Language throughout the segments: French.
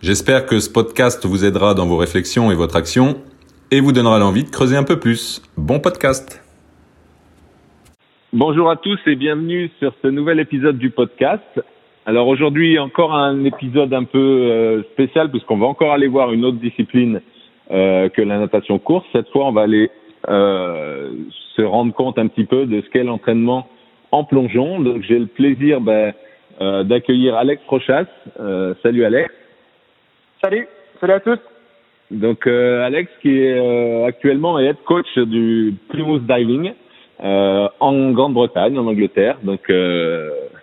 J'espère que ce podcast vous aidera dans vos réflexions et votre action et vous donnera l'envie de creuser un peu plus. Bon podcast Bonjour à tous et bienvenue sur ce nouvel épisode du podcast. Alors aujourd'hui encore un épisode un peu euh, spécial puisqu'on va encore aller voir une autre discipline euh, que la natation course. Cette fois on va aller euh, se rendre compte un petit peu de ce qu'est l'entraînement en plongeon. Donc j'ai le plaisir ben, d'accueillir Alex Rochas. Salut Alex. Salut, salut à tous. Donc euh, Alex qui est euh, actuellement head coach du Plymouth Diving euh, en Grande-Bretagne, en Angleterre. Donc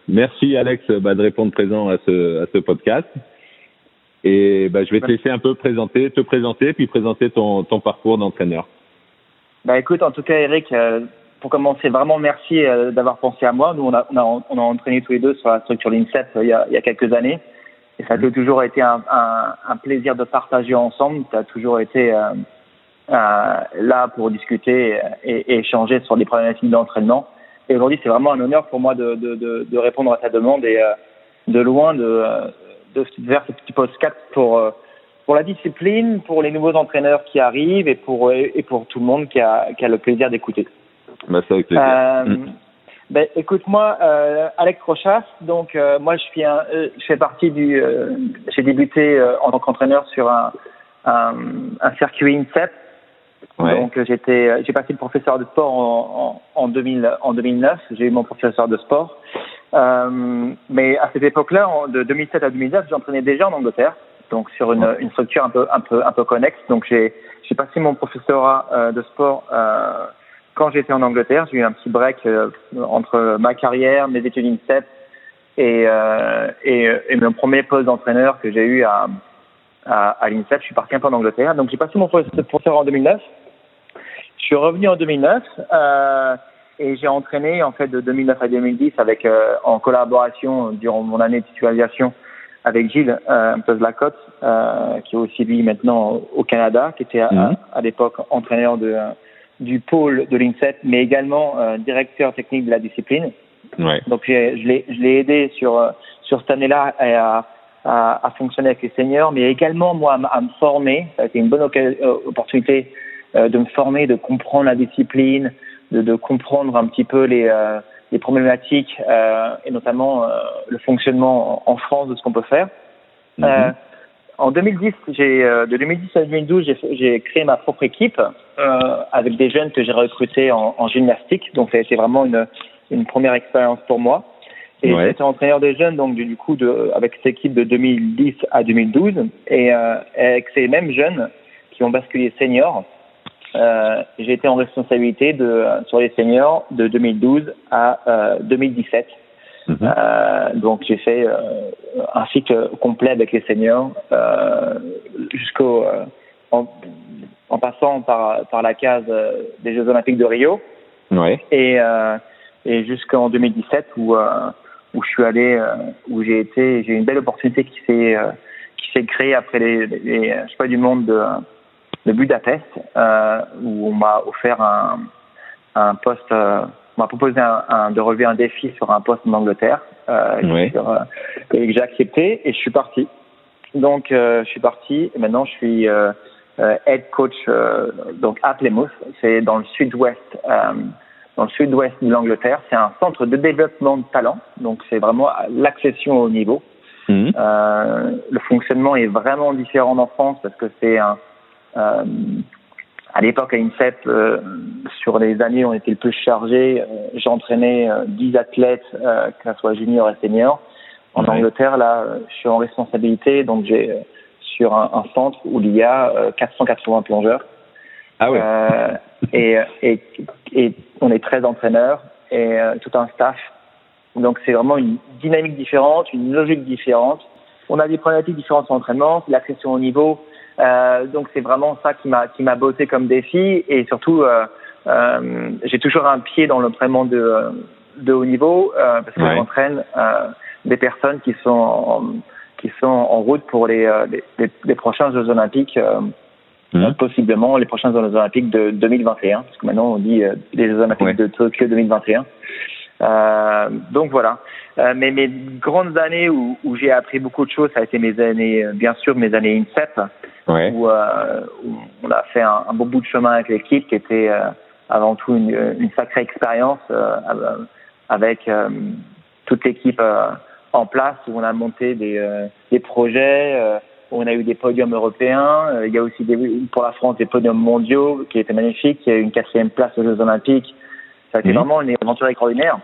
merci Alex bah, de répondre présent à ce, à ce podcast. Et bah, je vais te laisser un peu présenter, te présenter, puis présenter ton, ton parcours d'entraîneur. Bah écoute, en tout cas Eric, pour commencer, vraiment merci d'avoir pensé à moi. Nous, on a, on a, on a entraîné tous les deux sur la structure l'INSEP il, y a, il y a quelques années. Et ça a toujours été un, un, un plaisir de partager ensemble. Tu as toujours été euh, euh, là pour discuter et, et, échanger sur des problématiques d'entraînement. Et aujourd'hui, c'est vraiment un honneur pour moi de, de, de, de répondre à ta demande et euh, de loin de, de faire ce petit podcast pour, euh, pour la discipline, pour les nouveaux entraîneurs qui arrivent et pour, et pour tout le monde qui a, qui a le plaisir d'écouter. Bah, c'est avec plaisir. Euh, mmh. Ben, écoute, moi, euh, Alex Rochas, donc euh, moi, je, suis un, euh, je fais partie du. Euh, j'ai débuté euh, en tant qu'entraîneur sur un, un, un circuit INSEP. Ouais. Donc j'étais, j'ai passé le professeur de sport en, en, en, 2000, en 2009. J'ai eu mon professeur de sport. mais à cette époque-là, de 2007 à 2009, j'entraînais déjà en Angleterre, donc sur une, une structure un peu, un peu, un peu connexe. Donc j'ai, j'ai passé mon professorat de sport quand j'étais en Angleterre, j'ai eu un petit break euh, entre ma carrière, mes études INSEP et, euh, et, et, mon premier poste d'entraîneur que j'ai eu à, à, à l'INSEP. Je suis parti un peu en Angleterre. Donc j'ai passé mon professeur en 2009. Je suis revenu en 2009 euh, et j'ai entraîné en fait de 2009 à 2010 avec euh, en collaboration durant mon année de titularisation avec Gilles euh, Lacotte, euh, qui est aussi lui maintenant au Canada, qui était à, Mhm. à l'époque entraîneur de du pôle de l'INSET, mais également euh, directeur technique de la discipline. Ouais. Donc je l'ai l'ai aidé sur euh, sur cette année-là à, à, à fonctionner avec les seniors, mais également moi à, me former. Ça a été une bonne euh, opportunité euh, de me former, de comprendre la discipline, de, de comprendre un petit peu les euh, les problématiques euh, et notamment euh, le fonctionnement en France de ce qu'on peut faire. Mhm. En 2010, j'ai, euh, de 2010 à 2012, j'ai créé ma propre équipe euh, avec des jeunes que j'ai recrutés en, en, gymnastique. Donc, ça a été vraiment une, une première expérience pour moi. Et j'étais entraîneur des jeunes, donc du coup, de, avec cette équipe de 2010 à 2012. Et euh, avec ces mêmes jeunes qui ont basculé seniors, euh, j'ai été en responsabilité de, sur les seniors de 2012 à euh, 2017. Mhm. Euh, donc j'ai fait euh, un cycle complet avec les seniors euh, jusqu'au en, passant par la case des Jeux Olympiques de Rio. Et jusqu'en 2017 où je suis allé où j'ai été j'ai une belle opportunité qui s'est qui s'est créée après les, les, pas du monde de Budapest, où on m'a offert un, un poste on m'a proposé un, un, de relever un défi sur un poste en Angleterre euh, sur, euh, et que j'ai accepté et je suis parti. Donc euh, je suis parti et maintenant je suis euh, euh, head coach euh, donc à Plymouth, c'est dans le sud-ouest euh, dans le sud-ouest de l'Angleterre. C'est un centre de développement de talent, donc c'est vraiment l'accession au niveau. Mhm. Le fonctionnement est vraiment différent en France parce que c'est un euh, à l'époque à INSEP, euh, sur les années où on était le plus chargé, euh, j'entraînais euh, 10 athlètes, euh, que ce soit junior et senior. En Ouais. Angleterre, là, je suis en responsabilité, donc j'ai euh, sur un, un centre où il y a euh, 480 plongeurs. Ah ouais. Euh, et, et, et on est 13 entraîneurs et euh, tout un staff. Donc c'est vraiment une dynamique différente, une logique différente. On a des problématiques différentes sur l'entraînement, l'accession au niveau, Euh, donc c'est vraiment ça qui m'a qui m'a botté comme défi et surtout euh, euh, j'ai toujours un pied dans l'entraînement de de haut niveau euh, parce que Ouais. j'entraîne euh, des personnes qui sont en, qui sont en route pour les euh, les, les, les prochains Jeux Olympiques. euh, Mhm. possiblement les prochains Jeux Olympiques de 2021, parce que maintenant on dit les Jeux Olympiques Ouais. de Tokyo 2021. Euh, donc voilà. Euh, mais mes grandes années où, où j'ai appris beaucoup de choses, ça a été mes années, euh, bien sûr, mes années INSEP, Ouais. où, euh, où on a fait un, un beau bout de chemin avec l'équipe, qui était euh, avant tout une, une sacrée expérience euh, avec euh, toute l'équipe euh, en place, où on a monté des, euh, des projets. euh, où on a eu des podiums européens. Il y a aussi des, pour la France des podiums mondiaux qui étaient magnifiques. Il y a eu une quatrième place aux Jeux Olympiques. Ça a été Mhm. vraiment une aventure extraordinaire.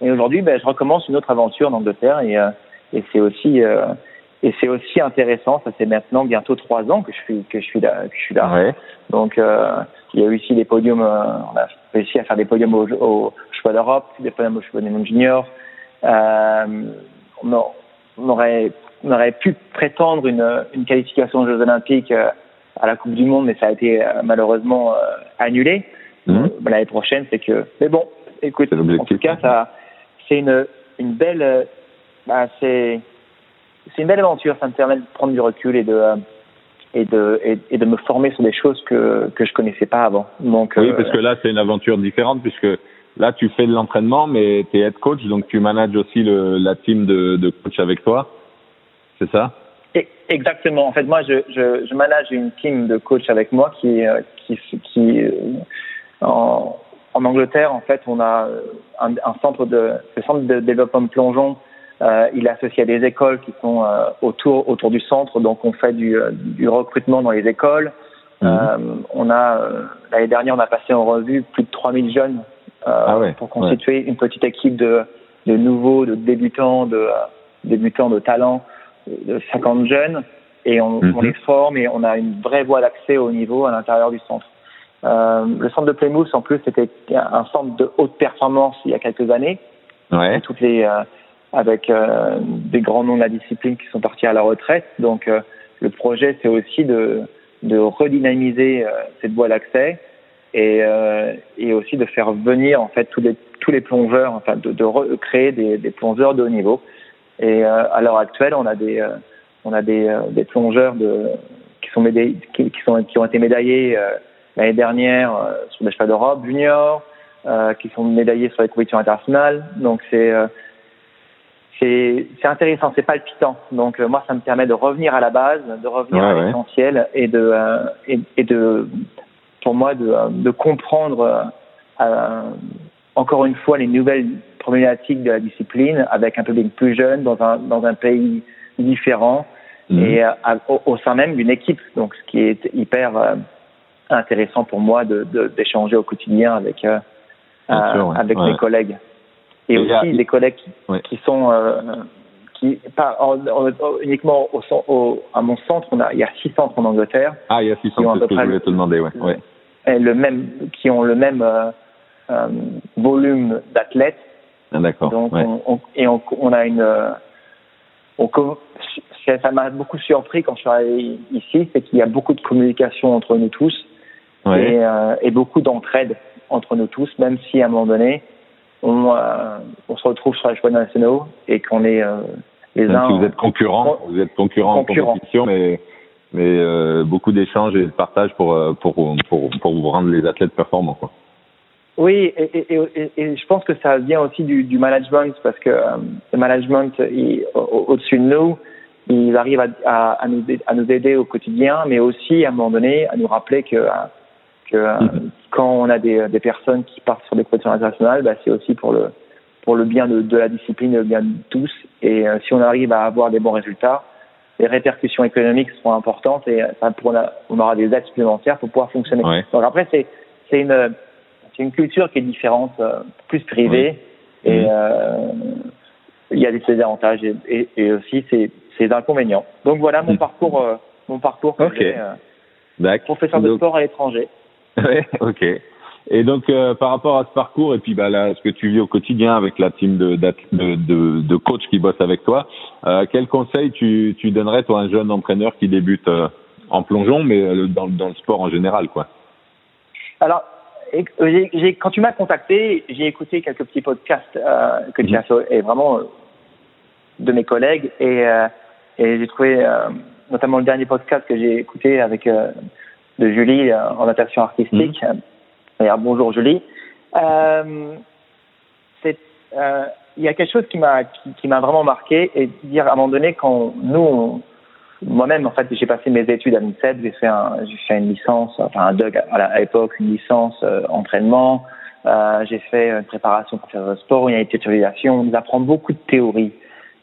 Et aujourd'hui, ben, je recommence une autre aventure en Angleterre et, euh, et c'est aussi euh, et c'est aussi intéressant. Ça fait maintenant bientôt trois ans que je suis que je suis là. Que je suis là. Ouais. Donc euh, il y a eu aussi des podiums. euh, on a réussi à faire des podiums au, au Choix d'Europe, des podiums au Choix du monde junior. Euh, on, aurait on aurait pu prétendre une, une qualification aux Jeux Olympiques à la Coupe du Monde, mais ça a été malheureusement annulé. Mhm. Euh, L'année prochaine, c'est que. Mais bon, écoute, en tout cas, ça, c'est une, une belle, euh, bah, c'est, c'est une belle aventure. Ça me permet de prendre du recul et de, euh, et de, et, et de me former sur des choses que que je connaissais pas avant. Donc, Oui, euh, parce que là, c'est une aventure différente puisque là, tu fais de l'entraînement, mais tu es head coach, donc tu manages aussi le, la team de, de coach avec toi. C'est ça? Exactement. En fait, moi, je, je, je manage une team de coachs avec moi qui, qui, qui en, en Angleterre, en fait, on a un, un centre de, le centre de développement de plongeon. Euh, il est associé à des écoles qui sont euh, autour, autour du centre, donc on fait du, euh, du recrutement dans les écoles. Mhm. Euh, on a euh, l'année dernière, on a passé en revue plus de 3000 jeunes euh, Ah ouais, pour constituer une petite équipe de, de nouveaux, de débutants, de euh, débutants, de talents, de 50 jeunes, et on, Mhm. on les forme et on a une vraie voie d'accès au niveau à l'intérieur du centre. Euh, le centre de Plymouth, en plus, c'était un centre de haute performance il y a quelques années Ouais. toutes les euh, avec euh, des grands noms de la discipline qui sont partis à la retraite. Donc euh, le projet c'est aussi de de redynamiser euh, cette voie d'accès et euh, et aussi de faire venir en fait tous les tous les plongeurs, enfin de, de recréer des, des plongeurs de haut niveau. Et euh, à l'heure actuelle, on a des euh, on a des, euh, des plongeurs de qui sont médaillés, qui, qui sont qui ont été médaillés euh, l'année dernière euh, sur les Chevals d'Europe juniors, euh, qui sont médaillés sur les compétitions internationales. Donc c'est euh, c'est c'est intéressant, c'est palpitant. Donc euh, moi, ça me permet de revenir à la base, de revenir Ouais, à ouais. l'essentiel et de euh, et, et de pour moi de, de comprendre euh, encore une fois les nouvelles problématiques de la discipline avec un public plus jeune dans un dans un pays différent Mhm. et à- au, au sein même d'une équipe. Donc, ce qui est hyper euh, intéressant pour moi de de- d'échanger au quotidien avec euh, euh, sûr, ouais. avec Ouais. mes collègues et Et aussi a- des collègues qui, Ouais. qui sont euh, qui pas en- en- uniquement au, cen- au- à mon centre. On a il y a six centres en Angleterre Ah, il y a 600, Qui ont à c'est ce que je voulais te demander, ouais. le même qui ont le même euh, volume d'athlètes. Ah, D'accord. Donc ouais. on, on- et on, on a une on ça m'a beaucoup surpris quand je suis arrivé ici, c'est qu'il y a beaucoup de communication entre nous tous Ouais. et, euh, et beaucoup d'entraide entre nous tous, même si à un moment donné on, euh, on se retrouve sur les choix nationaux et qu'on est euh, les Même uns si vous êtes concurrents, vous êtes concurrents en compétition, mais mais euh, beaucoup d'échanges et de partage pour, euh, pour pour pour vous rendre les athlètes performants, quoi. Oui, et, et, et, et je pense que ça vient aussi du, du management parce que euh, le management au-dessus de nous, il arrive à, à, à, nous, à nous aider au quotidien, mais aussi à un moment donné à nous rappeler que, euh, Mhm. quand on a des, des personnes qui partent sur des compétitions internationales, bah, c'est aussi pour le pour le bien de, de la discipline, le bien de tous. Et euh, si on arrive à avoir des bons résultats, les répercussions économiques seront importantes et pour, on, aura des aides supplémentaires pour pouvoir fonctionner. Ouais. Donc après, c'est une culture qui est différente, euh, plus privée, et Mhm. il y a des avantages et, et, et aussi ses, inconvénients. Donc voilà mon Mhm. parcours, mon parcours que Ok. j'ai, D'accord. professeur de Donc- sport à l'étranger. Ouais, ok. Et donc euh, par rapport à ce parcours et puis bah là ce que tu vis au quotidien avec la team de de, de, de coachs qui bossent avec toi, euh, quel conseil tu, tu donnerais toi à un jeune entraîneur qui débute euh, en plongeon, mais dans, dans le sport en général, quoi? Alors, quand tu m'as contacté, j'ai écouté quelques petits podcasts que tu as fait, et vraiment de mes collègues, et, et j'ai trouvé notamment le dernier podcast que j'ai écouté avec de Julie en natation artistique. D'ailleurs, bonjour Julie. Euh, euh, il y a quelque chose qui m'a qui, m'a vraiment marqué et dire à un moment donné quand nous moi-même en fait j'ai passé mes études à l'INSEP j'ai fait un j'ai fait une licence enfin un DUG à l'époque une licence euh, entraînement. Euh, j'ai fait une préparation pour faire le sport une utilisation on nous apprend beaucoup de théorie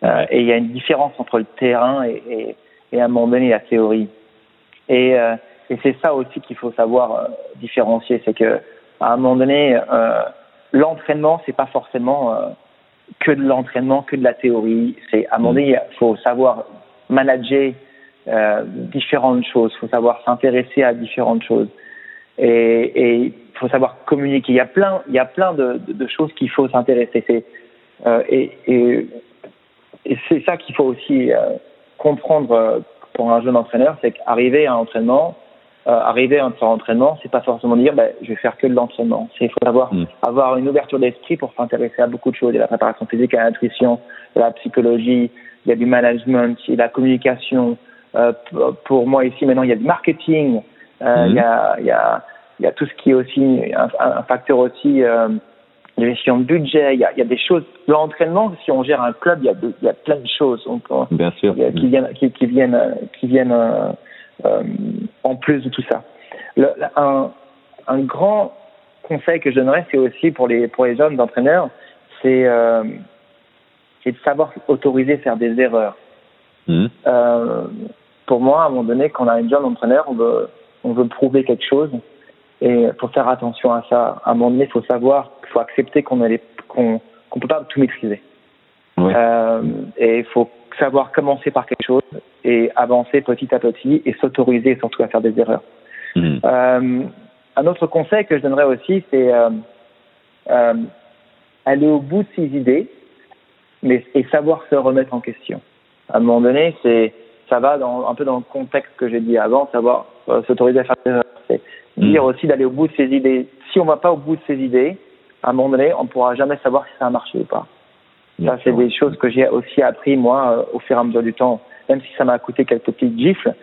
euh, et il y a une différence entre le terrain et, et, et à un moment donné la théorie. Et et c'est ça aussi qu'il faut savoir différencier c'est que à un moment donné euh, l'entraînement, c'est pas forcément euh, que de l'entraînement, que de la théorie. C'est à un moment donné, il faut savoir manager euh, différentes choses, il faut savoir s'intéresser à différentes choses, et il faut savoir communiquer. Il y a plein, il y a plein de, de, de choses qu'il faut s'intéresser. Euh, et, et, et c'est ça qu'il faut aussi euh, comprendre euh, pour un jeune entraîneur, c'est qu'arriver à un entraînement, euh, arriver à un entraînement, c'est pas forcément dire ben, je vais faire que de l'entraînement. Il faut avoir mm. avoir une ouverture d'esprit pour s'intéresser à beaucoup de choses. Il y a la préparation physique, à la nutrition, la psychologie, il y a du management, il y a la communication. Euh, pour moi ici maintenant, il y a du marketing, euh, mm. il, y a, il, y a, il y a tout ce qui est aussi un, un facteur aussi euh, de gestion de budget. Il y a, il y a des choses. L'entraînement, si on gère un club, il y a, de, il y a plein de choses. On, Bien sûr. Qui viennent, qui, qui viennent, qui viennent euh, euh, en plus de tout ça. Le, un, un, grand conseil que je donnerais, c'est aussi pour les, pour les jeunes entraîneurs, c'est euh, de savoir autoriser faire des erreurs. Mmh. Euh, pour moi, à un moment donné, quand on a une jeune entraîneur, on veut, on veut prouver quelque chose. Et pour faire attention à ça, à un moment donné, il faut savoir, il faut accepter qu'on ne qu'on peut pas tout maîtriser. Ouais. Euh, et il faut savoir commencer par quelque chose et avancer petit à petit et s'autoriser surtout à faire des erreurs. Mmh. Euh, un autre conseil que je donnerais aussi, c'est euh, euh, aller au bout de ses idées mais, et savoir se remettre en question. À un moment donné, c'est ça va dans, un peu dans le contexte que j'ai dit avant, savoir s'autoriser à faire des erreurs. C'est mmh. dire aussi d'aller au bout de ses idées. Si on ne va pas au bout de ses idées, à un moment donné, on ne pourra jamais savoir si ça a marché ou pas. Ça, c'est des choses que j'ai aussi appris, moi, euh, au fur et à mesure du temps. Même si ça m'a coûté quelques petites gifles,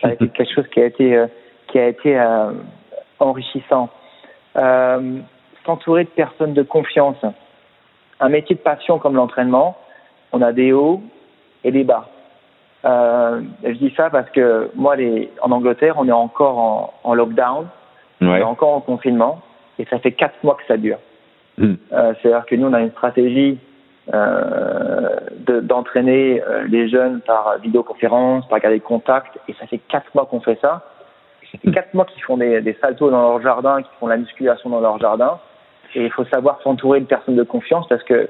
ça a été quelque chose qui a été, euh, qui a été euh, enrichissant. Euh, S'entourer de personnes de confiance. Un métier de passion comme l'entraînement, on a des hauts et des bas. Euh, je dis ça parce que moi, les, en Angleterre, on est encore en, en lockdown, ouais. on est encore en confinement, et ça fait quatre mois que ça dure. Mm. Euh, C'est-à-dire que nous, on a une stratégie euh, d'entraîner euh, les jeunes par vidéoconférence, par garder contact, et ça fait quatre mois qu'on fait ça. Ça fait quatre mois qu'ils font des, des saltos dans leur jardin, qu'ils font la musculation dans leur jardin, et il faut savoir s'entourer de personnes de confiance parce que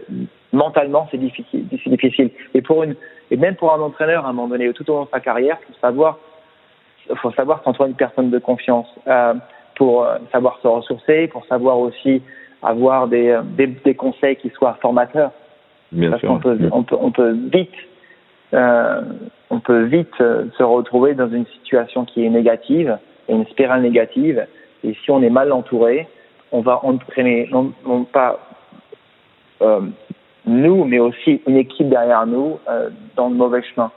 mentalement c'est difficile, difficile. Et pour une, et même pour un entraîneur à un moment donné, tout au long de sa carrière, faut savoir, faut savoir s'entourer de personnes de confiance euh, pour euh, savoir se ressourcer, pour savoir aussi avoir des, des, des conseils qui soient formateurs. Bien Parce qu'on peut, on peut, on peut vite, euh, on peut vite euh, se retrouver dans une situation qui est négative, une spirale négative. Et si on est mal entouré, on va entraîner non, non pas euh, nous, mais aussi une équipe derrière nous euh, dans le mauvais chemin.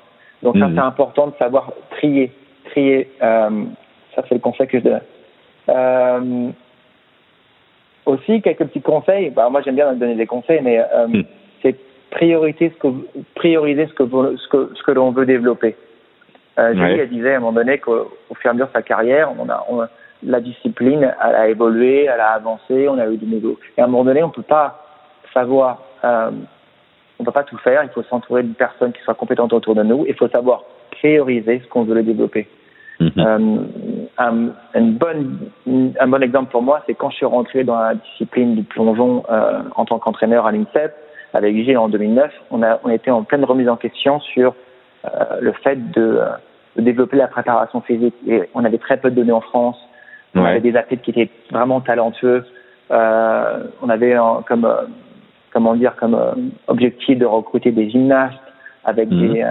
Donc mmh. ça, c'est important de savoir trier, trier. Euh, ça, c'est le conseil que je donne. Euh, aussi, quelques petits conseils. Bah, moi, j'aime bien donner des conseils, mais euh, mmh c'est prioriser ce que prioriser ce que ce que ce que l'on veut développer. Euh, Julie ouais. elle disait à un moment donné qu'au fur et à mesure de sa carrière, on a, on la discipline elle a évolué, elle a avancé, on a eu du nouveau. Et à un moment donné, on peut pas savoir, euh, on peut pas tout faire. Il faut s'entourer de personnes qui soient compétentes autour de nous. Il faut savoir prioriser ce qu'on veut développer. Mm -hmm. euh, un, une bonne, un bon exemple pour moi, c'est quand je suis rentré dans la discipline du plongeon euh, en tant qu'entraîneur à l'INSEP avec Gilles en 2009, on, a, on était en pleine remise en question sur euh, le fait de, de, développer la préparation physique. Et on avait très peu de données en France. On ouais. avait des athlètes qui étaient vraiment talentueux. Euh, on avait en, comme euh, comment dire comme euh, objectif de recruter des gymnastes avec mmh. des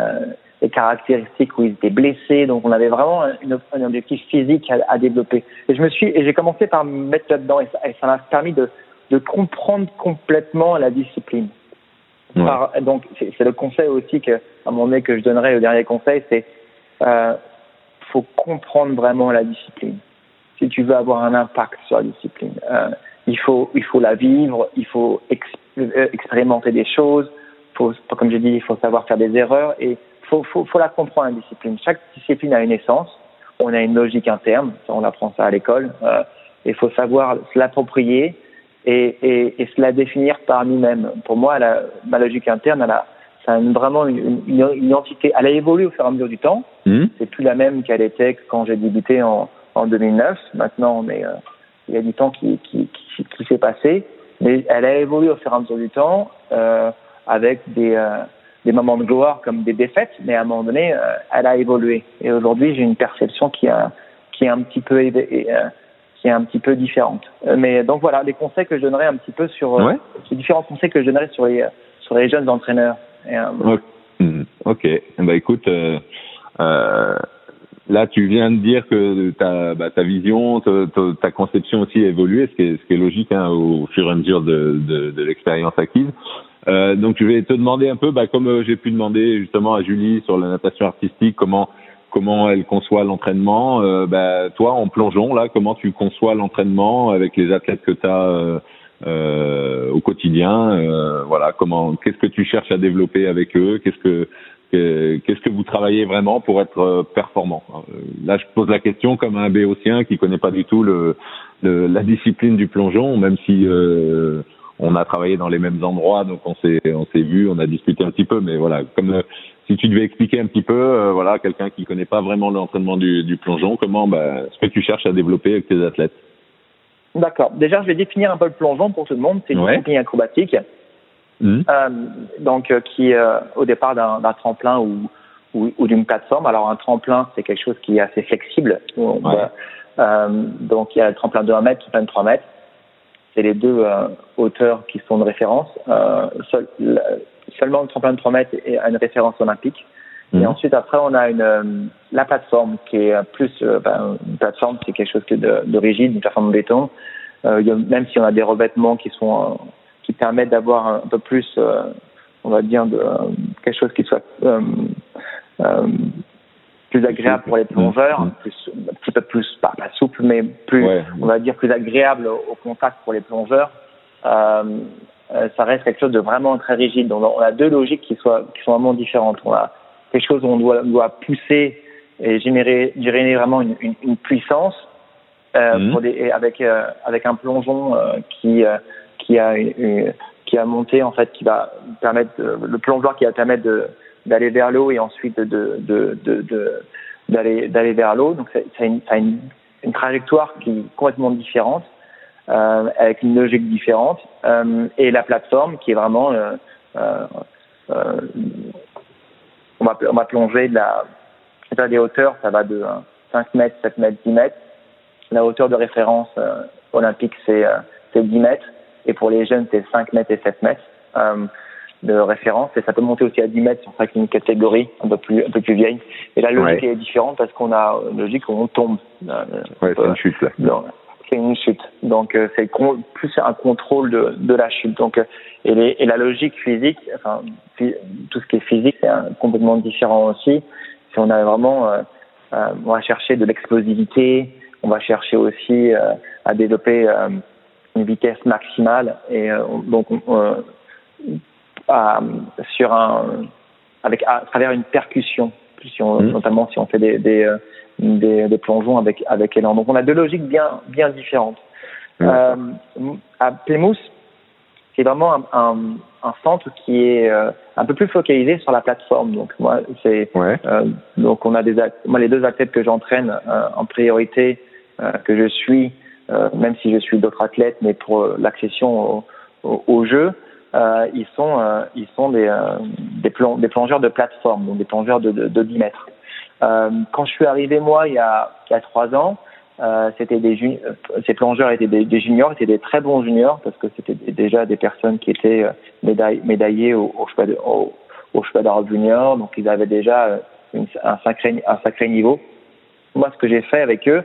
les caractéristiques où ils étaient blessés. Donc on avait vraiment un, objectif physique à, développer. Et je me suis et j'ai commencé par me mettre là-dedans et ça m'a permis de, de comprendre complètement la discipline. Donc c'est le conseil aussi que à moment donné que je donnerai le dernier conseil, c'est euh, faut comprendre vraiment la discipline. Si tu veux avoir un impact sur la discipline, euh, il faut il faut la vivre, il faut euh, expérimenter des choses. Faut, comme je dis, il faut savoir faire des erreurs et faut, faut, faut la comprendre, la discipline. Chaque discipline a une essence, on a une logique interne, on apprend ça à l'école. Euh, il faut savoir l'approprier et, et, et, se la définir par nous-mêmes. Pour moi, la, ma logique interne, elle a, c'est vraiment une, une, une, entité. Elle a évolué au fur et à mesure du temps. Mmh. C'est plus la même qu'elle était quand j'ai débuté en, en 2009. Maintenant, mais euh, il y a du temps qui, qui, qui, qui s'est passé. Mais elle a évolué au fur et à mesure du temps euh, avec des, euh, des moments de gloire comme des défaites, mais à un moment donné, euh, elle a évolué. Et aujourd'hui, j'ai une perception qui, a, qui est un petit peu euh, qui est un petit peu différente. Euh, mais donc voilà, les conseils que je donnerais un petit peu sur ouais. les différents conseils que je donnerais sur les sur les jeunes entraîneurs. Et, hmm. ok, bah écoute. Euh, Là, tu viens de dire que ta, bah, ta vision, ta, ta, conception aussi a évolué, ce qui est, ce qui est logique hein, au fur et à mesure de, de, de l'expérience acquise. Euh, donc, je vais te demander un peu, bah, comme euh, j'ai pu demander justement à Julie sur la natation artistique, comment comment elle conçoit l'entraînement. Euh, bah, toi, en plongeon, là, comment tu conçois l'entraînement avec les athlètes que tu as euh, euh, au quotidien euh, Voilà, comment Qu'est-ce que tu cherches à développer avec eux? Qu'est-ce que Qu'est-ce que vous travaillez vraiment pour être euh, performant? Là, je pose la question comme un béotien qui connaît pas du tout le, le la discipline du plongeon, même si on a travaillé dans les mêmes endroits, donc on s'est on s'est vu, on a discuté un petit peu, mais voilà, comme si tu devais expliquer un petit peu, voilà, quelqu'un qui connaît pas vraiment l'entraînement du, du plongeon, comment bah, ce que tu cherches à développer avec tes athlètes? D'accord. Déjà, je vais définir un peu le plongeon pour tout le monde. C'est une discipline acrobatique Mmh. Euh, donc euh, qui euh, au départ d'un tremplin ou, ou, ou d'une plateforme. Alors un tremplin, c'est quelque chose qui est assez flexible. Euh, donc il y a le tremplin de 1 mètre, le tremplin de 3 mètres. C'est les deux hauteurs qui sont de référence. Seul, seulement le tremplin de 3 mètres a une référence olympique. Et mmh. ensuite, après, on a une la plateforme qui est plus ben, une plateforme, c'est quelque chose de, de rigide, une plateforme de béton. Euh, même si on a des revêtements qui sont qui permettent d'avoir un peu plus, euh, on va dire, de, euh, quelque chose qui soit euh, plus agréable pour les plongeurs, mm. plus, un petit peu plus, pas, souple, mais plus, on va dire, plus agréable au, contact pour les plongeurs. Euh, ça reste quelque chose de vraiment très rigide. Donc, on a deux logiques qui, soient, qui sont vraiment différentes. On a quelque chose où on doit, doit pousser et générer, générer vraiment une, une, une puissance euh, mm. pour des, avec, avec un plongeon qui, qui a qui a monté en fait qui va permettre le plongeoir qui va permettre d'aller vers l'eau et ensuite de de de d'aller d'aller vers l'eau donc c'est une, une, une, trajectoire qui est complètement différente euh, avec une logique différente euh, et la plateforme qui est vraiment euh, euh, euh on va on va plonger de la des hauteurs ça va de 5 mètres 7 mètres 10 mètres la hauteur de référence olympique c'est c'est 10 mètres et pour les jeunes, c'est 5 mètres et 7 mètres euh, de référence. Et ça peut monter aussi à 10 mètres sur une catégorie un peu plus, un peu plus vieille. Et la logique est différente parce qu'on a une logique où on tombe. Euh, ouais, c'est une chute, là. C'est une chute. Donc, euh, c'est plus un contrôle de, de la chute. Donc, euh, et, les, et, la logique physique, enfin, tout ce qui est physique, c'est complètement différent aussi. Si on a vraiment, euh, on va chercher de l'explosivité, on va chercher aussi à développer une vitesse maximale et euh, donc euh, sur un avec à, travers une percussion si on, mmh. notamment si on fait des des, euh, des, des plongeons avec avec élan donc on a deux logiques bien bien différentes mmh. euh, à Plymouth c'est vraiment un, un, un, centre qui est un peu plus focalisé sur la plateforme donc moi c'est ouais. donc on a des moi les deux athlètes que j'entraîne en priorité que je suis euh, même si je suis d'autres athlètes, mais pour euh, l'accession au, au, jeu, euh, ils sont euh, ils sont des des, plong des, plongeurs de plateforme, donc des plongeurs de, de, de 10 mètres. Quand je suis arrivé moi il y a il y a trois ans, c'était des ces plongeurs étaient des, des, juniors, étaient des très bons juniors parce que c'était déjà des personnes qui étaient médaillées, médaillées au, au, au cheval d'Europe junior, donc ils avaient déjà un, sacré, un sacré niveau. Moi, ce que j'ai fait avec eux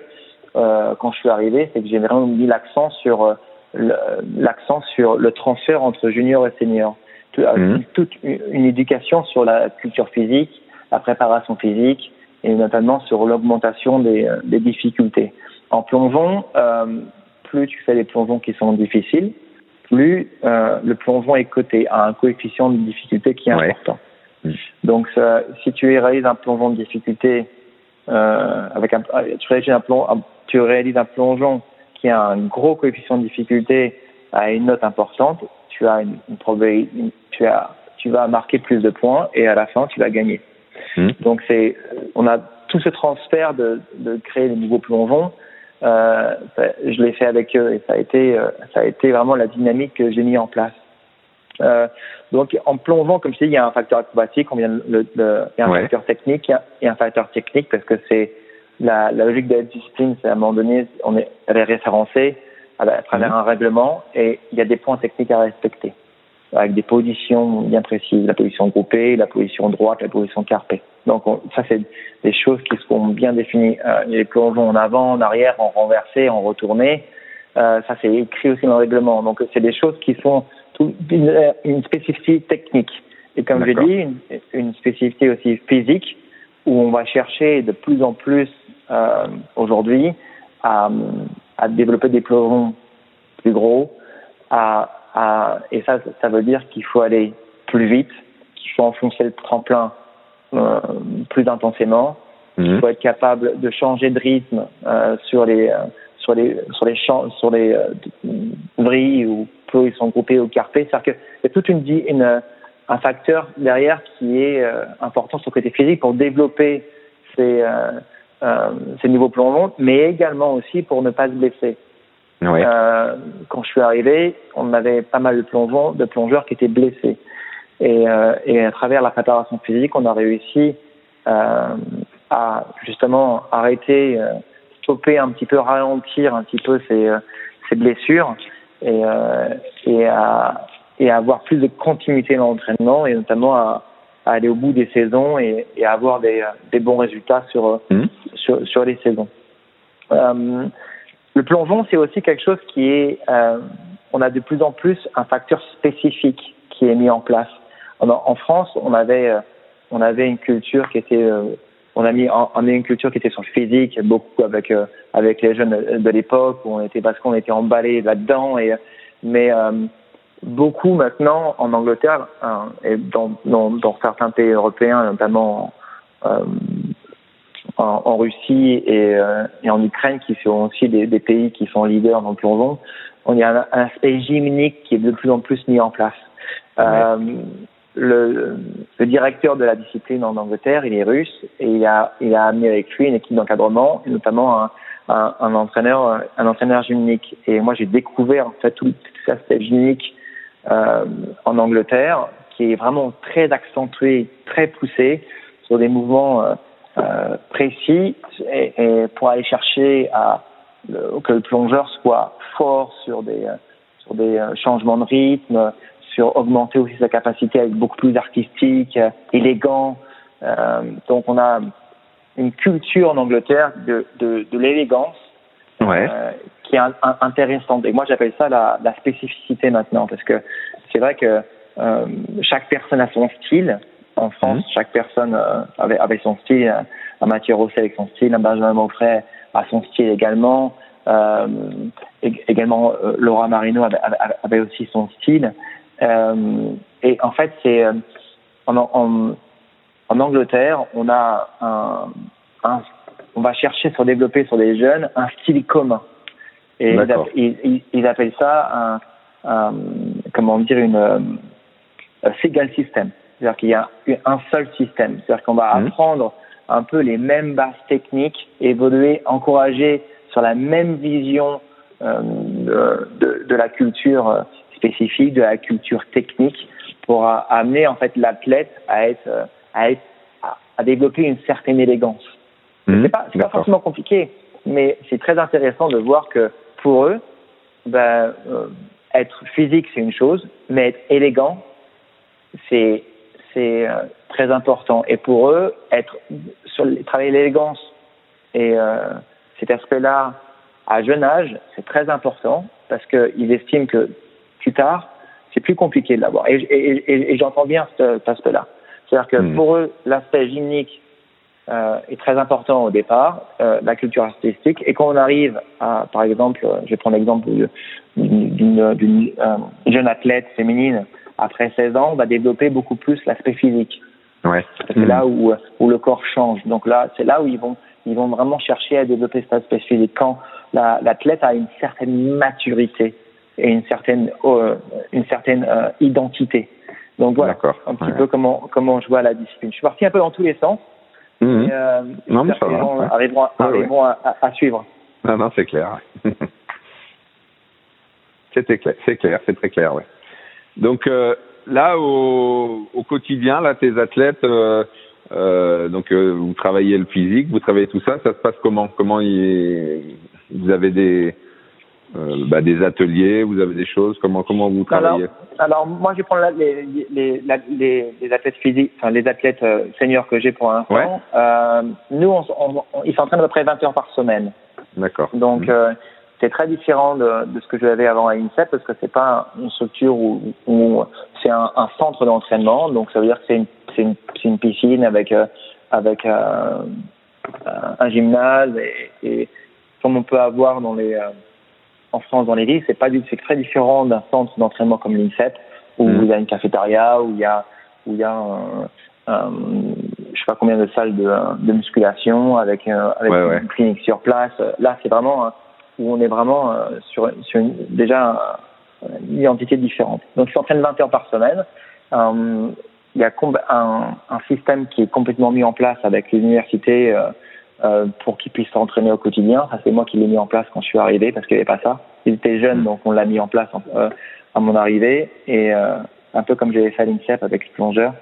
quand je suis arrivé, c'est que j'ai vraiment mis l'accent sur l'accent sur le transfert entre junior et senior. Mmh. Toute une éducation sur la culture physique, la préparation physique et notamment sur l'augmentation des, des difficultés. En plongeon, euh, plus tu fais des plongeons qui sont difficiles, plus euh, le plongeon est coté à un coefficient de difficulté qui est important. Mm. Donc, si tu réalises un plongeon de difficulté euh, avec un, tu réalises un, tu réalises un plongeon qui a un gros coefficient de difficulté à une note importante, tu as une, une tu as, tu vas marquer plus de points et à la fin tu vas gagner. Mm. Donc c'est, on a tout ce transfert de, de créer des nouveaux plongeons euh, je l'ai fait avec eux et ça a été euh, ça a été vraiment la dynamique que j'ai mis en place. Euh, donc en plongeant, comme je dis, il y a un facteur acrobatique, on vient il y a un facteur technique et un facteur technique parce que c'est la, la, logique de la discipline, c'est à un moment donné, on est, elle est référencée à, travers mhm. un règlement et il y a des points techniques à respecter avec des positions bien précises, la position groupée, la position droite, la position carpée. Donc ça, c'est des choses qui sont bien définies. Euh, les plongeons en avant, en arrière, en renversé, en retourné. Euh, ça, c'est écrit aussi dans le règlement. Donc c'est des choses qui sont tout, une, une, spécificité technique. Et comme je dit, une, une, spécificité aussi physique, où on va chercher de plus en plus euh, aujourd'hui à, à développer des plongeons plus gros, à, à, et ça, ça veut dire qu'il faut aller plus vite, qu'il faut enfoncer le tremplin euh, plus intensément. Il mhm. faut être capable de changer de rythme euh, sur les euh, sur les sur les champs sur les vrilles ou peu ils sont groupés au carpé. C'est-à-dire qu'il y a toute une, une un facteur derrière qui est important sur le côté physique pour développer ces ces niveaux plongeons, mais également aussi pour ne pas se blesser. Euh, quand je suis arrivé, on avait pas mal de plongeons, de plongeurs qui étaient blessés. Et, euh, et à travers la préparation physique, on a réussi euh, à justement arrêter, euh, stopper un petit peu, ralentir un petit peu ces, euh, ces blessures et, et, à, et à avoir plus de continuité dans l'entraînement et notamment à, à, aller au bout des saisons et, et à avoir des, des bons résultats sur, mmh. sur, sur, les saisons. Le plongeon, c'est aussi quelque chose qui est, on a de plus en plus un facteur spécifique qui est mis en place. En France, on avait, euh, on avait une culture qui était, euh, on a mis, on a une culture qui était sur le physique, beaucoup avec euh, avec les jeunes de l'époque où on était parce qu'on était emballé là-dedans et mais beaucoup maintenant en Angleterre hein, et dans, dans, dans, certains pays européens, notamment en, en, Russie et, et, en Ukraine, qui sont aussi des, des, pays qui sont leaders dans le plongeon, on y a un, un aspect gymnique qui est de plus en plus mis en place. Euh, le, le, directeur de la discipline en Angleterre, il est russe et il a, il a amené avec lui une équipe d'encadrement et notamment un, un, un, entraîneur, un entraîneur gymnique. Et moi, j'ai découvert en fait tout, cet aspect gymnique euh, en Angleterre, qui est vraiment très accentué, très poussé sur des mouvements euh, euh précis et, et, pour aller chercher à que le plongeur soit fort sur des sur des euh, changements de rythme, sur augmenter aussi sa capacité à être beaucoup plus artistique, euh, élégant. Euh, donc on a une culture en Angleterre de, de, de l'élégance ouais. euh, qui est un, intéressante. Et moi j'appelle ça la, la, spécificité maintenant parce que c'est vrai que euh, chaque personne a son style. En France, mhm. chaque personne euh, avait, avait, son style. Un Mathieu Rosset avec son style, un Benjamin Moffret a son style également. Euh, également, Laura Marino avait, avait, aussi son style. Euh, et en fait, c'est euh, en, en, en, Angleterre, on a un, un, on va chercher sur développer sur des jeunes un style commun. Et ils, ils, appellent ça un, un, comment dire une un single system. C'est-à-dire qu'il y a un seul système. C'est-à-dire qu'on va mmh. apprendre un peu les mêmes bases techniques, évoluer, encourager sur la même vision euh, de, de, de, la culture spécifique, de la culture technique pour amener en fait l'athlète à être, à être, à développer une certaine élégance. Mmh, c'est pas, pas forcément compliqué, mais c'est très intéressant de voir que pour eux, ben, euh, être physique c'est une chose, mais être élégant c'est c'est euh, très important. Et pour eux, être sur travailler l'élégance et euh, cet aspect-là à jeune âge, c'est très important parce qu'ils estiment que plus tard, c'est plus compliqué de l'avoir. Et, et, et, j'entends bien cet, aspect-là. C'est-à-dire que hmm. pour eux, l'aspect gymnique euh, est très important au départ, euh, la culture artistique. Et quand on arrive à, par exemple, je vais prendre l'exemple d'une jeune athlète féminine après 16 ans, on va développer beaucoup plus l'aspect physique. Ouais. C'est là où, où le corps change. Donc là, c'est là où ils vont, ils vont vraiment chercher à développer cet aspect physique. Quand l'athlète a une certaine maturité et une certaine, euh, une certaine euh, identité. Donc voilà, un petit peu comment, comment je vois la discipline. Je suis parti un peu dans tous les sens. Mmh. euh, non, mais ça va. Arriveront, arriveront à, à, suivre. Non, non, c'est clair. C'était clair, c'est clair, c'est très clair, ouais. Donc euh, là, au, au, quotidien, là, tes athlètes, euh, euh, donc euh, vous travaillez le physique, vous travaillez tout ça, ça se passe comment? Comment il, vous avez des euh, bah, des ateliers, vous avez des choses, comment comment vous travaillez? alors, alors, moi je prends les, les, les, les, athlètes physiques, enfin les athlètes euh, seniors que j'ai pour l'instant. Ouais. Euh, nous, on, on, ils s'entraînent à peu près 20 heures par semaine. D'accord. Donc mmh c'est très différent de, de, ce que j'avais avant à INSEP parce que c'est pas une structure où, où c'est un, un, centre d'entraînement, donc ça veut dire que c'est une, une, une, piscine avec euh, avec euh, un gymnase et, et, comme on peut avoir dans les euh, en France dans les villes, c'est pas du c'est très différent d'un centre d'entraînement comme l'INSEP où mmh. il y a une cafétéria, où il y a où il y a un, un, je sais pas combien de salles de, de musculation avec, avec ouais, une clinique sur place. Là, c'est vraiment où on est vraiment euh, sur, sur une, déjà une identité différente. Donc ils s'entraînent 20 heures par semaine. Euh, il y a un, un, système qui est complètement mis en place avec l'université euh, euh, pour qu'ils puissent s'entraîner au quotidien. Ça c'est moi qui l'ai mis en place quand je suis arrivé parce qu'il n'y avait pas ça. Ils étaient jeunes mm. donc on l'a mis en place euh, à mon arrivée et euh, un peu comme j'avais fait à l'INSEP avec les plongeurs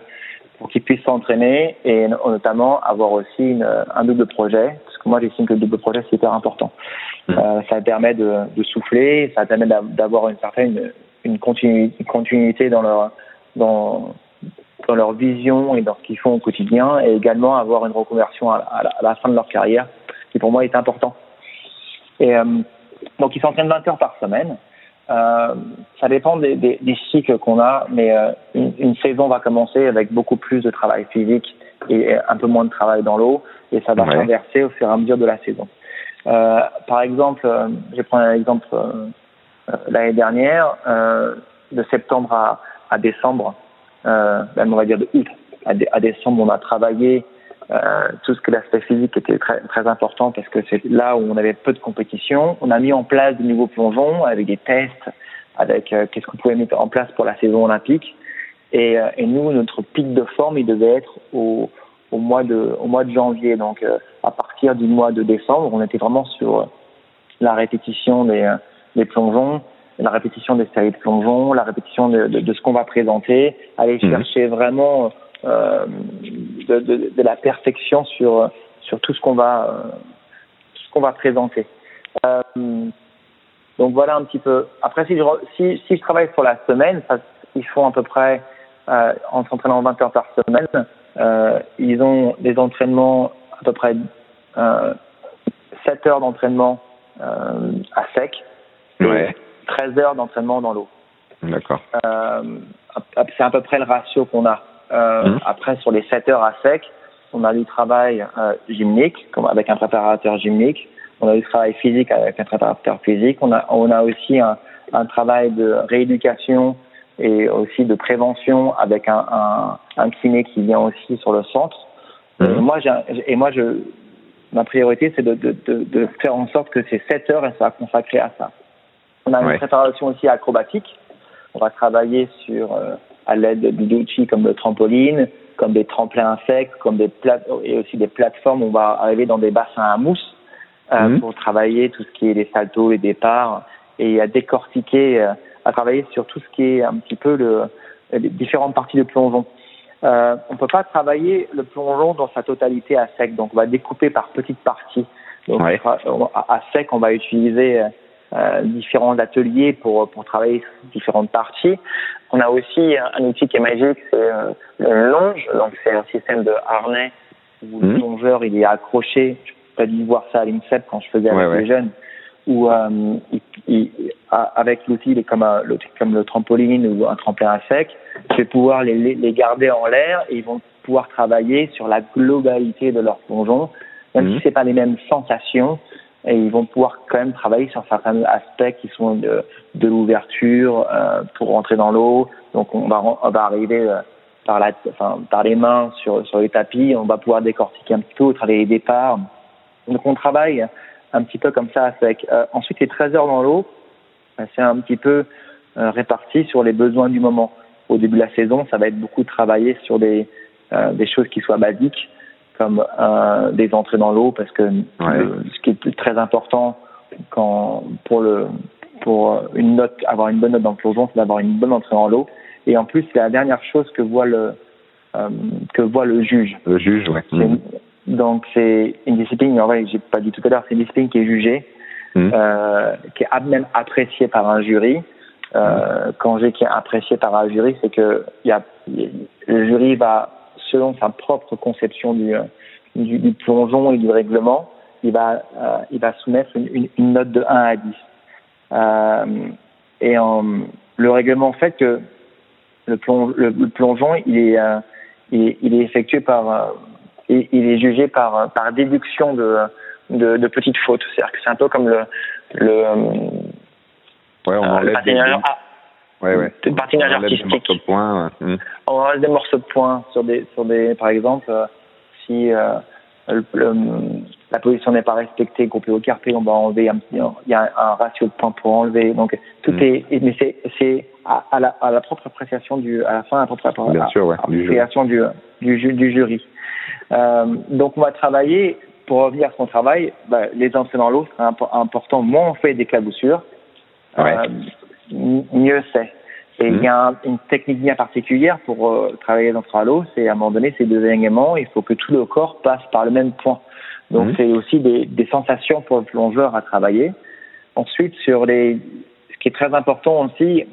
pour qu'ils puissent s'entraîner et notamment avoir aussi une, un double projet parce que moi j'estime que le double projet c'est hyper important. Mmh. Euh, ça permet de, de, souffler, ça permet d'avoir une certaine une continuité, continuité dans leur dans dans leur vision et dans ce qu'ils font au quotidien, et également avoir une reconversion à, à, la, fin de leur carrière, qui pour moi est important. Et euh, donc ils s'entraînent 20 heures par semaine. Euh, ça dépend des, des, des cycles qu'on a, mais euh, une, une, saison va commencer avec beaucoup plus de travail physique et un peu moins de travail dans l'eau, et ça va ouais. s'inverser au fur et à mesure de la saison. Euh, par exemple, euh, je vais prendre un exemple euh, l'année dernière, de septembre à, à décembre, même on va dire de août à, à décembre, on a travaillé euh, tout ce que l'aspect physique était très, très important parce que c'est là où on avait peu de compétition. On a mis en place de nouveaux plongeons avec des tests, avec euh, qu'est-ce qu'on pouvait mettre en place pour la saison olympique. Et, euh, et nous, notre pic de forme, il devait être au, au mois de au mois de janvier. Donc euh, à partir du mois de décembre, on était vraiment sur la répétition des, des plongeons, la répétition des séries de plongeons, la répétition de, de, de ce qu'on va présenter, aller mmh. chercher vraiment euh, de, de, de, la perfection sur sur tout ce qu'on va tout ce qu'on va présenter. Euh, donc voilà un petit peu. Après si je si, si je travaille sur la semaine, ça, ils font à peu près euh, en s'entraînant 20 heures par semaine. Euh, ils ont des entraînements à peu près euh, 7 heures d'entraînement euh, à sec, ouais. 13 heures d'entraînement dans l'eau. D'accord. Euh, c'est à peu près le ratio qu'on a. Mmh. Après, sur les 7 heures à sec, on a du travail euh, gymnique, comme avec un préparateur gymnique. On a du travail physique avec un préparateur physique. On a, on a aussi un, un travail de rééducation et aussi de prévention avec un, un, un kiné qui vient aussi sur le centre. Mmh. Et moi, et moi, je, ma priorité, c'est de, de, de, de, faire en sorte que ces 7 heures, elles soient consacrées à ça. On a ouais. une préparation aussi acrobatique. On va travailler sur, euh, à l'aide d'outils comme le trampoline, comme des tremplins secs, comme des plate et aussi des plateformes. On va arriver dans des bassins à mousse euh, mmh. pour travailler tout ce qui est les saltos, les départs et à décortiquer euh, à travailler sur tout ce qui est un petit peu le, les différentes parties de plongeon. Euh, on ne peut pas travailler le plongeon dans sa totalité à sec, donc on va découper par petites parties. Donc ouais. à, sec, on va utiliser différents ateliers pour, pour travailler sur différentes parties. On a aussi un outil qui est magique, c'est le longe. Donc c'est un système de harnais où le mmh. plongeur il est accroché. Tu as dû voir ça à l'INSEP quand je faisais avec les jeunes où euh, il, avec l'outil, il est comme, un, comme le trampoline ou un tremplin à sec. Je vais pouvoir les, les garder en l'air et ils vont pouvoir travailler sur la globalité de leur plongeon, même si mhm. c'est pas les mêmes sensations. Et ils vont pouvoir quand même travailler sur certains aspects qui sont de, de l'ouverture euh, pour rentrer dans l'eau. Donc on va, on va arriver euh, par, la, enfin, par les mains sur, sur les tapis. On va pouvoir décortiquer un petit peu, travailler les départs. Donc on travaille un petit peu comme ça avec. Euh, ensuite, les 13 heures dans l'eau, euh, c'est un petit peu euh, réparti sur les besoins du moment. Au début de la saison, ça va être beaucoup de travailler sur des, des choses qui soient basiques, comme des entrées dans l'eau, parce que ce qui est très important quand, pour, le, pour une note, avoir une bonne note dans le plongeon, c'est d'avoir une bonne entrée dans l'eau. Et en plus, c'est la dernière chose que voit le, que voit le juge. Le juge, oui. Donc c'est une discipline, en vrai, j'ai pas dit tout à l'heure, c'est une discipline qui est jugée, mmh. euh, qui est même appréciée par un jury. Euh, mmh. Quand j'ai qui est apprécié par un jury, c'est que y a, le jury va, selon sa propre conception du, du, du plongeon et du règlement, il va, euh, il va soumettre une, une, note de 1 à 10. Euh, et en, le règlement fait que le, plonge, le, plongeon, il est, euh, il est, il est effectué par euh, il, il est jugé par, par déduction de, de, de petites fautes. C'est-à-dire que c'est un peu comme le, le, euh, ouais, on enlève le ouais, ouais. Le patinage on artistique. Des morceaux de points, ouais. On enlève des morceaux de points sur des, sur des par exemple, euh, si euh, le, le, la position n'est pas respectée, groupé au carpé, on va enlever un petit, il y a un, ratio de points pour enlever. Donc tout mm. est, mais c'est, c'est à, à, la, à la propre appréciation du, à la fin, à la propre Bien sûr, ouais, appréciation du, du, du, du jury. Euh, donc on va travailler, pour revenir à son travail, bah, les entrées dans l'eau, c'est important. Moins on fait des caboussures, euh, mieux c'est. Et il y a une technique bien particulière pour euh, travailler à l'eau, c'est à un moment donné, c'est deux éléments, il faut que tout le corps passe par le même point. Donc mhm. c'est aussi des, des, sensations pour le plongeur à travailler. Ensuite, sur les, ce qui est très important aussi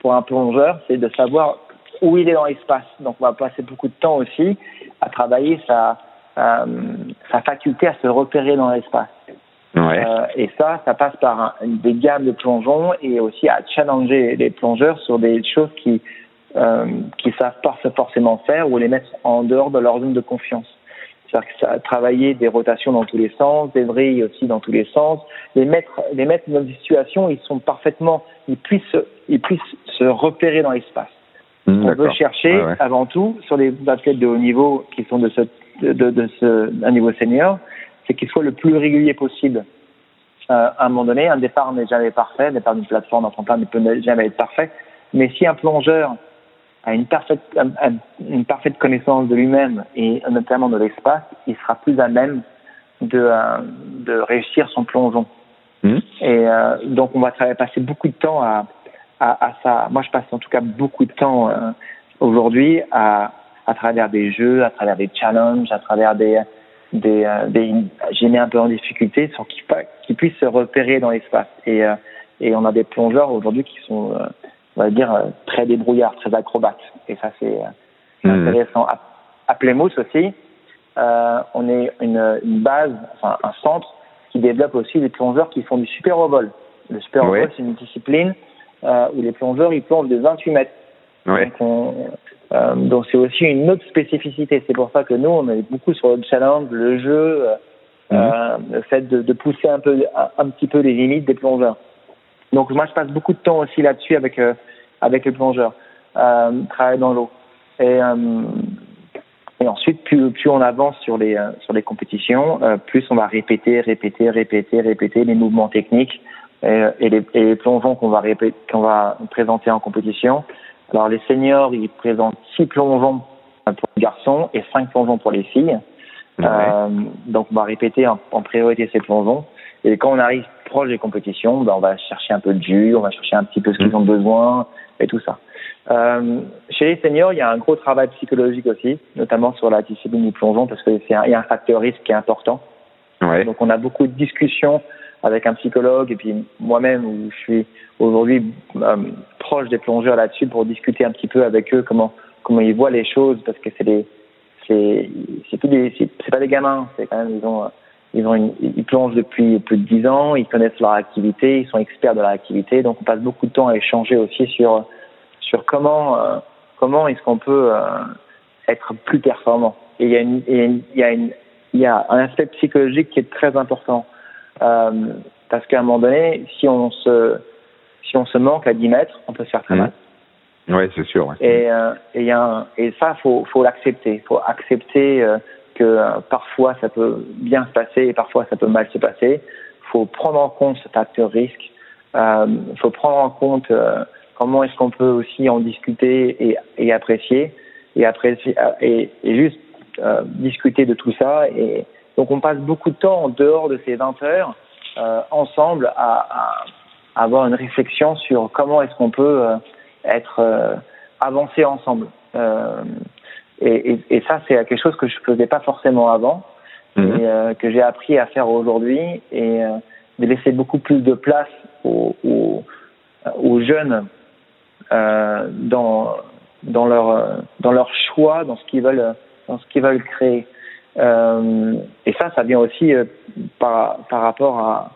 pour un plongeur, c'est de savoir où il est dans l'espace. Donc on va passer beaucoup de temps aussi à travailler sa, euh, sa faculté à se repérer dans l'espace. Ouais. Euh, et ça, ça passe par un, des gammes de plongeons et aussi à challenger les plongeurs sur des choses qui euh, qui savent pas forcément faire ou les mettre en dehors de leur zone de confiance. C'est-à-dire que ça, travailler des rotations dans tous les sens, des vrilles aussi dans tous les sens, les mettre, les mettre dans des situations où ils sont parfaitement, ils puissent, ils puissent se repérer dans l'espace. Mmh, on veut chercher avant tout sur les athlètes de haut niveau qui sont de ce, de, de ce un niveau senior, c'est qu'ils soient le plus régulier possible. Euh, à un moment donné, un départ n'est jamais parfait, un départ d'une plateforme, d'un tremplin ne peut jamais être parfait. Mais si un plongeur a une parfaite, une parfaite connaissance de lui-même et notamment de l'espace, il sera plus à même de, euh, de réussir son plongeon. Mmh. Et euh, donc on va passer beaucoup de temps à, à, ça. Moi, je passe en tout cas beaucoup de temps euh, aujourd'hui à, à travers des jeux, à travers des challenges, à travers des, des, euh, des mis un peu en difficulté sur qui, qui puissent se repérer dans l'espace. Et, euh, et on a des plongeurs aujourd'hui qui sont, on va dire, très débrouillards, très acrobates. Et ça, c'est mmh. intéressant. À, à Plymouth aussi, on est une, une base, enfin un centre qui développe aussi des plongeurs qui font du super vol. Le super vol, c'est une discipline euh, où les plongeurs ils plongent de 28 mètres. Ouais. Euh, donc c'est aussi une autre spécificité. C'est pour ça que nous on est beaucoup sur le challenge, le jeu, euh, mhm. euh, le fait de, de, pousser un peu, un, petit peu les limites des plongeurs. Donc moi je passe beaucoup de temps aussi là-dessus avec euh, avec les plongeurs, travailler dans l'eau. Et, et ensuite, plus, plus on avance sur les sur les compétitions, plus on va répéter, répéter, répéter, répéter les mouvements techniques et, et, les, et les, plongeons qu'on va, qu'on va présenter en compétition. Alors les seniors, ils présentent six plongeons pour les garçons et cinq plongeons pour les filles. Euh, donc on va répéter en, en, priorité ces plongeons. Et quand on arrive proche des compétitions, ben on va chercher un peu de jus, on va chercher un petit peu ce qu'ils mmh. ont besoin et tout ça. Euh, chez les seniors, il y a un gros travail psychologique aussi, notamment sur la discipline du plongeon, parce qu'il y a un facteur risque qui est important. Ouais. Donc on a beaucoup de discussions avec un psychologue et puis moi-même où je suis aujourd'hui euh, proche des plongeurs là-dessus pour discuter un petit peu avec eux comment comment ils voient les choses parce que c'est des c'est c'est pas des gamins c'est quand même ils ont ils ont une, ils plongent depuis plus de dix ans ils connaissent leur activité ils sont experts de leur activité donc on passe beaucoup de temps à échanger aussi sur sur comment euh, comment est-ce qu'on peut euh, être plus performant. Et il y a une, il y a une il y a un aspect psychologique qui est très important euh, parce qu'à un moment donné, si on se, si on se manque à 10 mètres, on peut se faire très mmh. mal. Oui, c'est sûr. Ouais. Et, euh, et, y a un, et ça, faut, faut l'accepter. faut accepter euh, que euh, parfois ça peut bien se passer et parfois ça peut mal se passer. faut prendre en compte ce facteur risque. Il euh, faut prendre en compte comment est-ce qu'on peut aussi en discuter et, et apprécier et apprécier et, et juste discuter de tout ça et donc on passe beaucoup de temps en dehors de ces 20 heures euh, ensemble à, à, avoir une réflexion sur comment est-ce qu'on peut euh, être euh, avancé ensemble. Euh, et, et, et, ça, c'est quelque chose que je faisais pas forcément avant et euh, que j'ai appris à faire aujourd'hui et de laisser beaucoup plus de place aux, aux, aux jeunes dans dans leur dans leur choix, dans ce qu'ils veulent dans ce qu'ils veulent créer. Euh, et ça, ça vient aussi euh, par, par rapport à,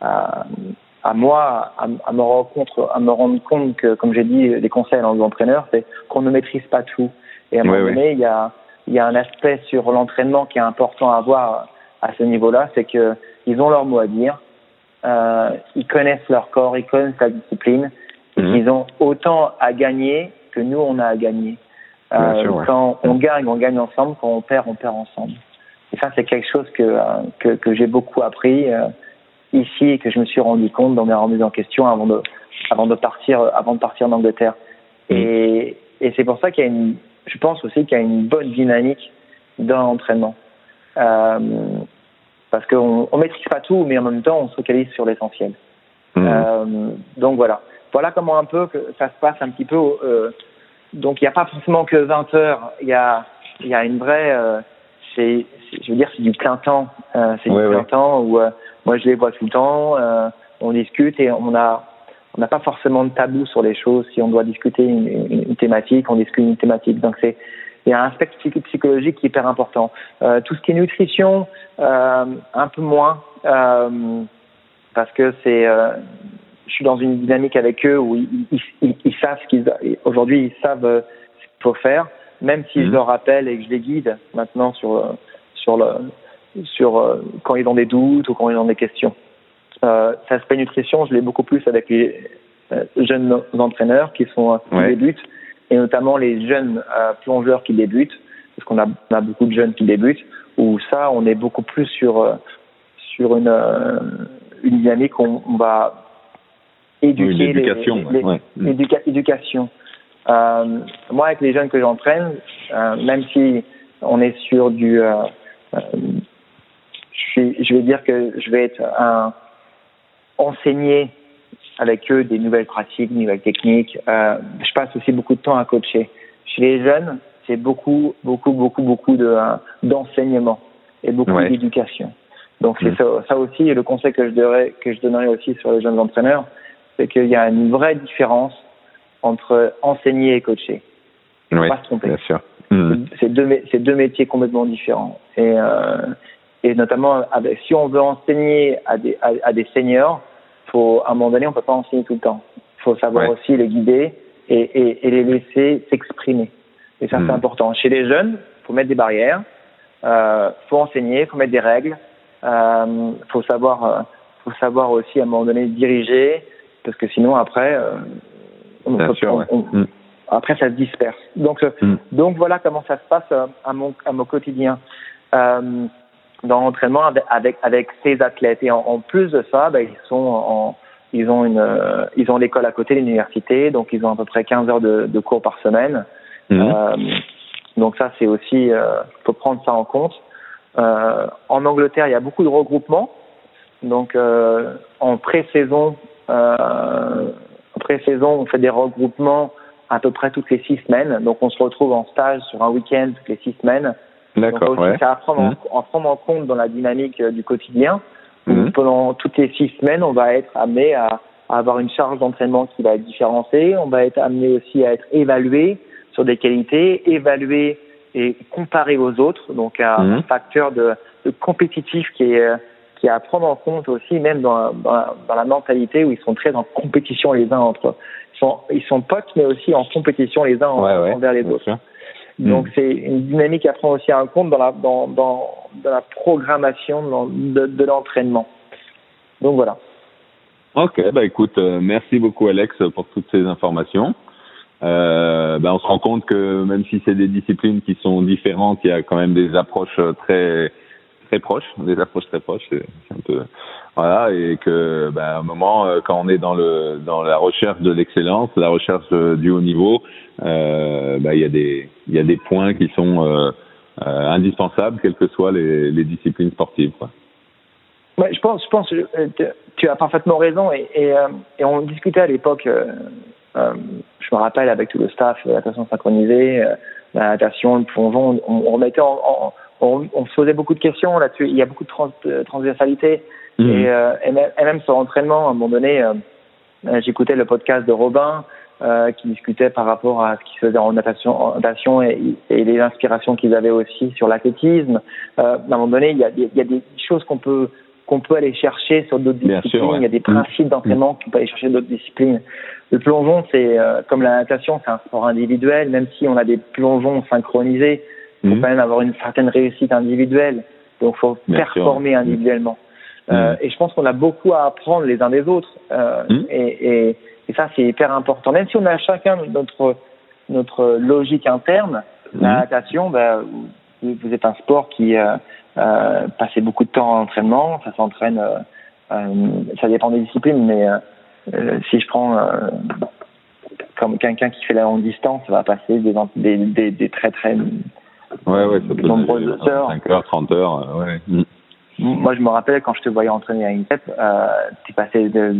à, à moi, à, à, me rendre à me rendre compte que, comme j'ai dit, les conseils à l'entraîneur, c'est qu'on ne maîtrise pas tout. Et à un moment donné, il y a, il y a un aspect sur l'entraînement qui est important à avoir à ce niveau-là, c'est que ils ont leur mot à dire, euh, ils connaissent leur corps, ils connaissent la discipline, mhm. ils ont autant à gagner que nous on a à gagner. Euh, quand on gagne, on gagne ensemble. Quand on perd, on perd ensemble. Et ça, c'est quelque chose que, euh, que, que j'ai beaucoup appris euh, ici et que je me suis rendu compte dans mes remises en question avant de, avant de partir, avant de partir en Angleterre. Mm. Et, et c'est pour ça qu'il y a une, je pense aussi qu'il y a une bonne dynamique dans l'entraînement. Euh, parce qu'on on maîtrise pas tout, mais en même temps, on se focalise sur l'essentiel. Mm. Euh, donc voilà. Voilà comment un peu que ça se passe un petit peu euh, donc il n'y a pas forcément que 20 heures. Il y a, il y a une vraie, euh, c'est, je veux dire, c'est du plein temps. Euh, c'est du plein temps où euh, moi je les vois tout le temps. Euh, on discute et on a, on n'a pas forcément de tabou sur les choses. Si on doit discuter une, une, thématique, on discute une thématique. Donc c'est, il y a un aspect psychologique qui est hyper important. Euh, tout ce qui est nutrition, un peu moins, parce que c'est je suis dans une dynamique avec eux où ils, ils, ils, savent ce qu'ils aujourd'hui ils savent euh, ce qu'il faut faire, même si je mhm. leur rappelle et que je les guide maintenant sur euh, sur le sur euh, quand ils ont des doutes ou quand ils ont des questions. Euh, cet aspect nutrition, je l'ai beaucoup plus avec les jeunes entraîneurs qui sont qui débutent et notamment les jeunes plongeurs qui débutent parce qu'on a, on a beaucoup de jeunes qui débutent où ça on est beaucoup plus sur sur une une dynamique où on va éduquer l'éducation. Les, éducation. Euh, moi, avec les jeunes que j'entraîne, euh, même si on est sur du, euh, je, je, vais dire que je vais être un enseigner avec eux des nouvelles pratiques, des nouvelles techniques. Je passe aussi beaucoup de temps à coacher. Chez les jeunes, c'est beaucoup, beaucoup, beaucoup, beaucoup de d'enseignement et beaucoup d'éducation. Donc c'est mm. ça, ça, aussi le conseil que je donnerais que je donnerais aussi sur les jeunes entraîneurs, c'est qu'il y a une vraie différence entre enseigner et coacher. Oui, pas se tromper. Bien sûr. Hmm. C'est deux, deux métiers complètement différents. Et, euh, et notamment, avec, si on veut enseigner à des, à, à, des seniors, faut, à un moment donné, on peut pas enseigner tout le temps. Il faut savoir aussi les guider et, et, et les laisser s'exprimer. Et ça, c'est hmm. important. Chez les jeunes, faut mettre des barrières, euh, faut enseigner, faut mettre des règles, euh, faut savoir, euh, faut savoir aussi à un moment donné diriger, parce que sinon après, euh, on, mm. après ça se disperse. Donc, euh, mm. donc voilà comment ça se passe euh, à mon, à mon quotidien. Dans l'entraînement avec, avec ces athlètes. Et en, plus de ça, ben, ils sont en, ils ont une, ils ont l'école à côté, l'université, donc ils ont à peu près 15 heures de, de cours par semaine. Mm. Euh, donc ça, c'est aussi, euh, faut prendre ça en compte. En Angleterre, il y a beaucoup de regroupements. Donc en pré-saison, euh, pré-saison, on fait des regroupements à peu près toutes les six semaines. Donc, on se retrouve en stage sur un week-end toutes les six semaines. D'accord. Ouais. C'est à prendre, en, mmh. prendre en compte dans la dynamique euh, du quotidien. Mhm. Pendant toutes les six semaines, on va être amené à, avoir une charge d'entraînement qui va être différenciée. On va être amené aussi à être évalué sur des qualités, évalué et comparé aux autres. Donc, un mhm. facteur de, de, compétitif qui est, qui est à prendre en compte aussi, même dans, dans, la mentalité où ils sont très en compétition les uns entre eux. Ils sont, ils sont potes, mais aussi en compétition les uns envers les autres. Donc, c'est une dynamique à prendre aussi en compte dans la, dans, dans, dans la programmation de, de l'entraînement. Donc, voilà. Ok, bah écoute, euh, merci beaucoup Alex pour toutes ces informations. Euh, bah on se rend compte que même si c'est des disciplines qui sont différentes, il y a quand même des approches très très proches, des approches très proches. Voilà, et que ben, à un moment, euh, quand on est dans le dans la recherche de l'excellence, la recherche euh, du haut niveau, euh, ben, il y a des il y a des points qui sont euh, indispensables, quelles que soient les, disciplines sportives. Je pense, je pense, tu as parfaitement raison, et, on discutait à l'époque. je me rappelle avec tout le staff, la natation synchronisée, la natation, le plongeon, on, on remettait en, en on, on, se posait beaucoup de questions là-dessus. Il y a beaucoup de trans, transversalité. Mmh. Et, euh, et, même, sur l'entraînement, à un moment donné, euh, euh, j'écoutais le podcast de Robin euh, qui discutait par rapport à ce qu'il faisait en natation, en natation et, et, les inspirations qu'ils avaient aussi sur l'athlétisme. Euh, à un moment donné, il y a, il y a des choses qu'on peut qu'on peut aller chercher sur d'autres disciplines. Il y a des principes d'entraînement qu'on peut aller chercher d'autres disciplines. Le plongeon, c'est comme la natation, c'est un sport individuel. Même si on a des plongeons synchronisés, il faut mmh. quand même avoir une certaine réussite individuelle. Donc, il faut performer individuellement. Euh, mm. et je pense qu'on a beaucoup à apprendre les uns des autres. Euh, mm. et, et, et, ça, c'est hyper important. Même si on a chacun notre, notre logique interne, la natation, bah, vous, vous, êtes un sport qui euh, euh passe beaucoup de temps en entraînement. Ça s'entraîne, euh, euh, ça dépend des disciplines, mais si je prends comme quelqu'un qui fait la longue distance, ça va passer des, des, des, des très très ouais, ouais, ça nombreuses heures. 5 heures, 30 heures, ouais. Moi, je me rappelle quand je te voyais entraîner à INSEP, euh, tu passais de,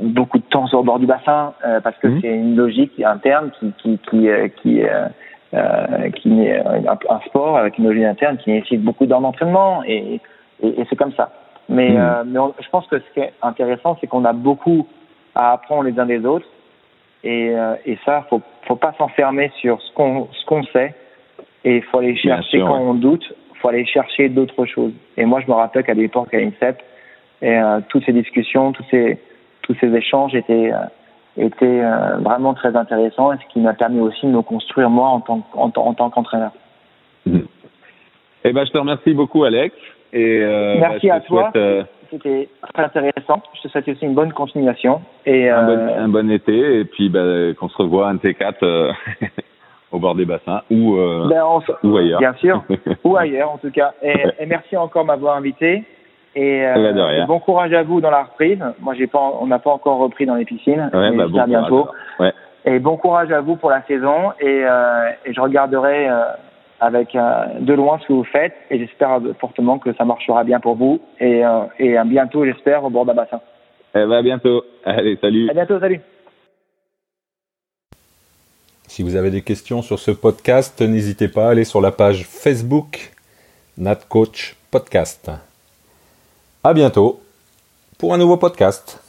beaucoup de temps sur le bord du bassin euh, parce que mhm. c'est une logique interne qui qui qui euh, qui, euh, euh qui est un, sport avec une logique interne qui nécessite beaucoup d'entraînement et, et, et c'est comme ça. Mais, euh, mais je pense que ce qui est intéressant, c'est qu'on a beaucoup à apprendre les uns des autres et, et ça, faut faut pas s'enfermer sur ce qu'on ce qu'on sait et il faut aller chercher quand on doute faut aller chercher d'autres choses. Et moi, je me rappelle qu'à l'époque, à l'INSEP, et, euh, toutes ces discussions, tous ces, tous ces échanges étaient, euh, étaient euh, vraiment très intéressants et ce qui m'a permis aussi de me construire moi en tant, en, en tant qu'entraîneur. Mmh. Eh ben, je te remercie beaucoup, Alex. Et, Merci à toi. C'était très intéressant. Je te souhaite aussi une bonne continuation. Et, un, bon, un bon été et puis ben, qu'on se revoit un de ces quatre au bord des bassins ou, euh, ben, ou ailleurs. Bien sûr, ou ailleurs en tout cas. Et, merci encore de m'avoir invité. Et, euh, bon courage à vous dans la reprise. Moi, j'ai pas, on n'a pas encore repris dans les piscines. Ouais, bah, bon bientôt. Ouais. Et bon courage à vous pour la saison. Et, euh, et je regarderai avec de loin ce que vous faites. Et j'espère fortement que ça marchera bien pour vous. Et, et à bientôt, j'espère, au bord d'un bassin. Eh ben, à bientôt. Allez, salut. À bientôt, salut. Si vous avez des questions sur ce podcast, n'hésitez pas à aller sur la page Facebook NatCoach Podcast. À bientôt pour un nouveau podcast.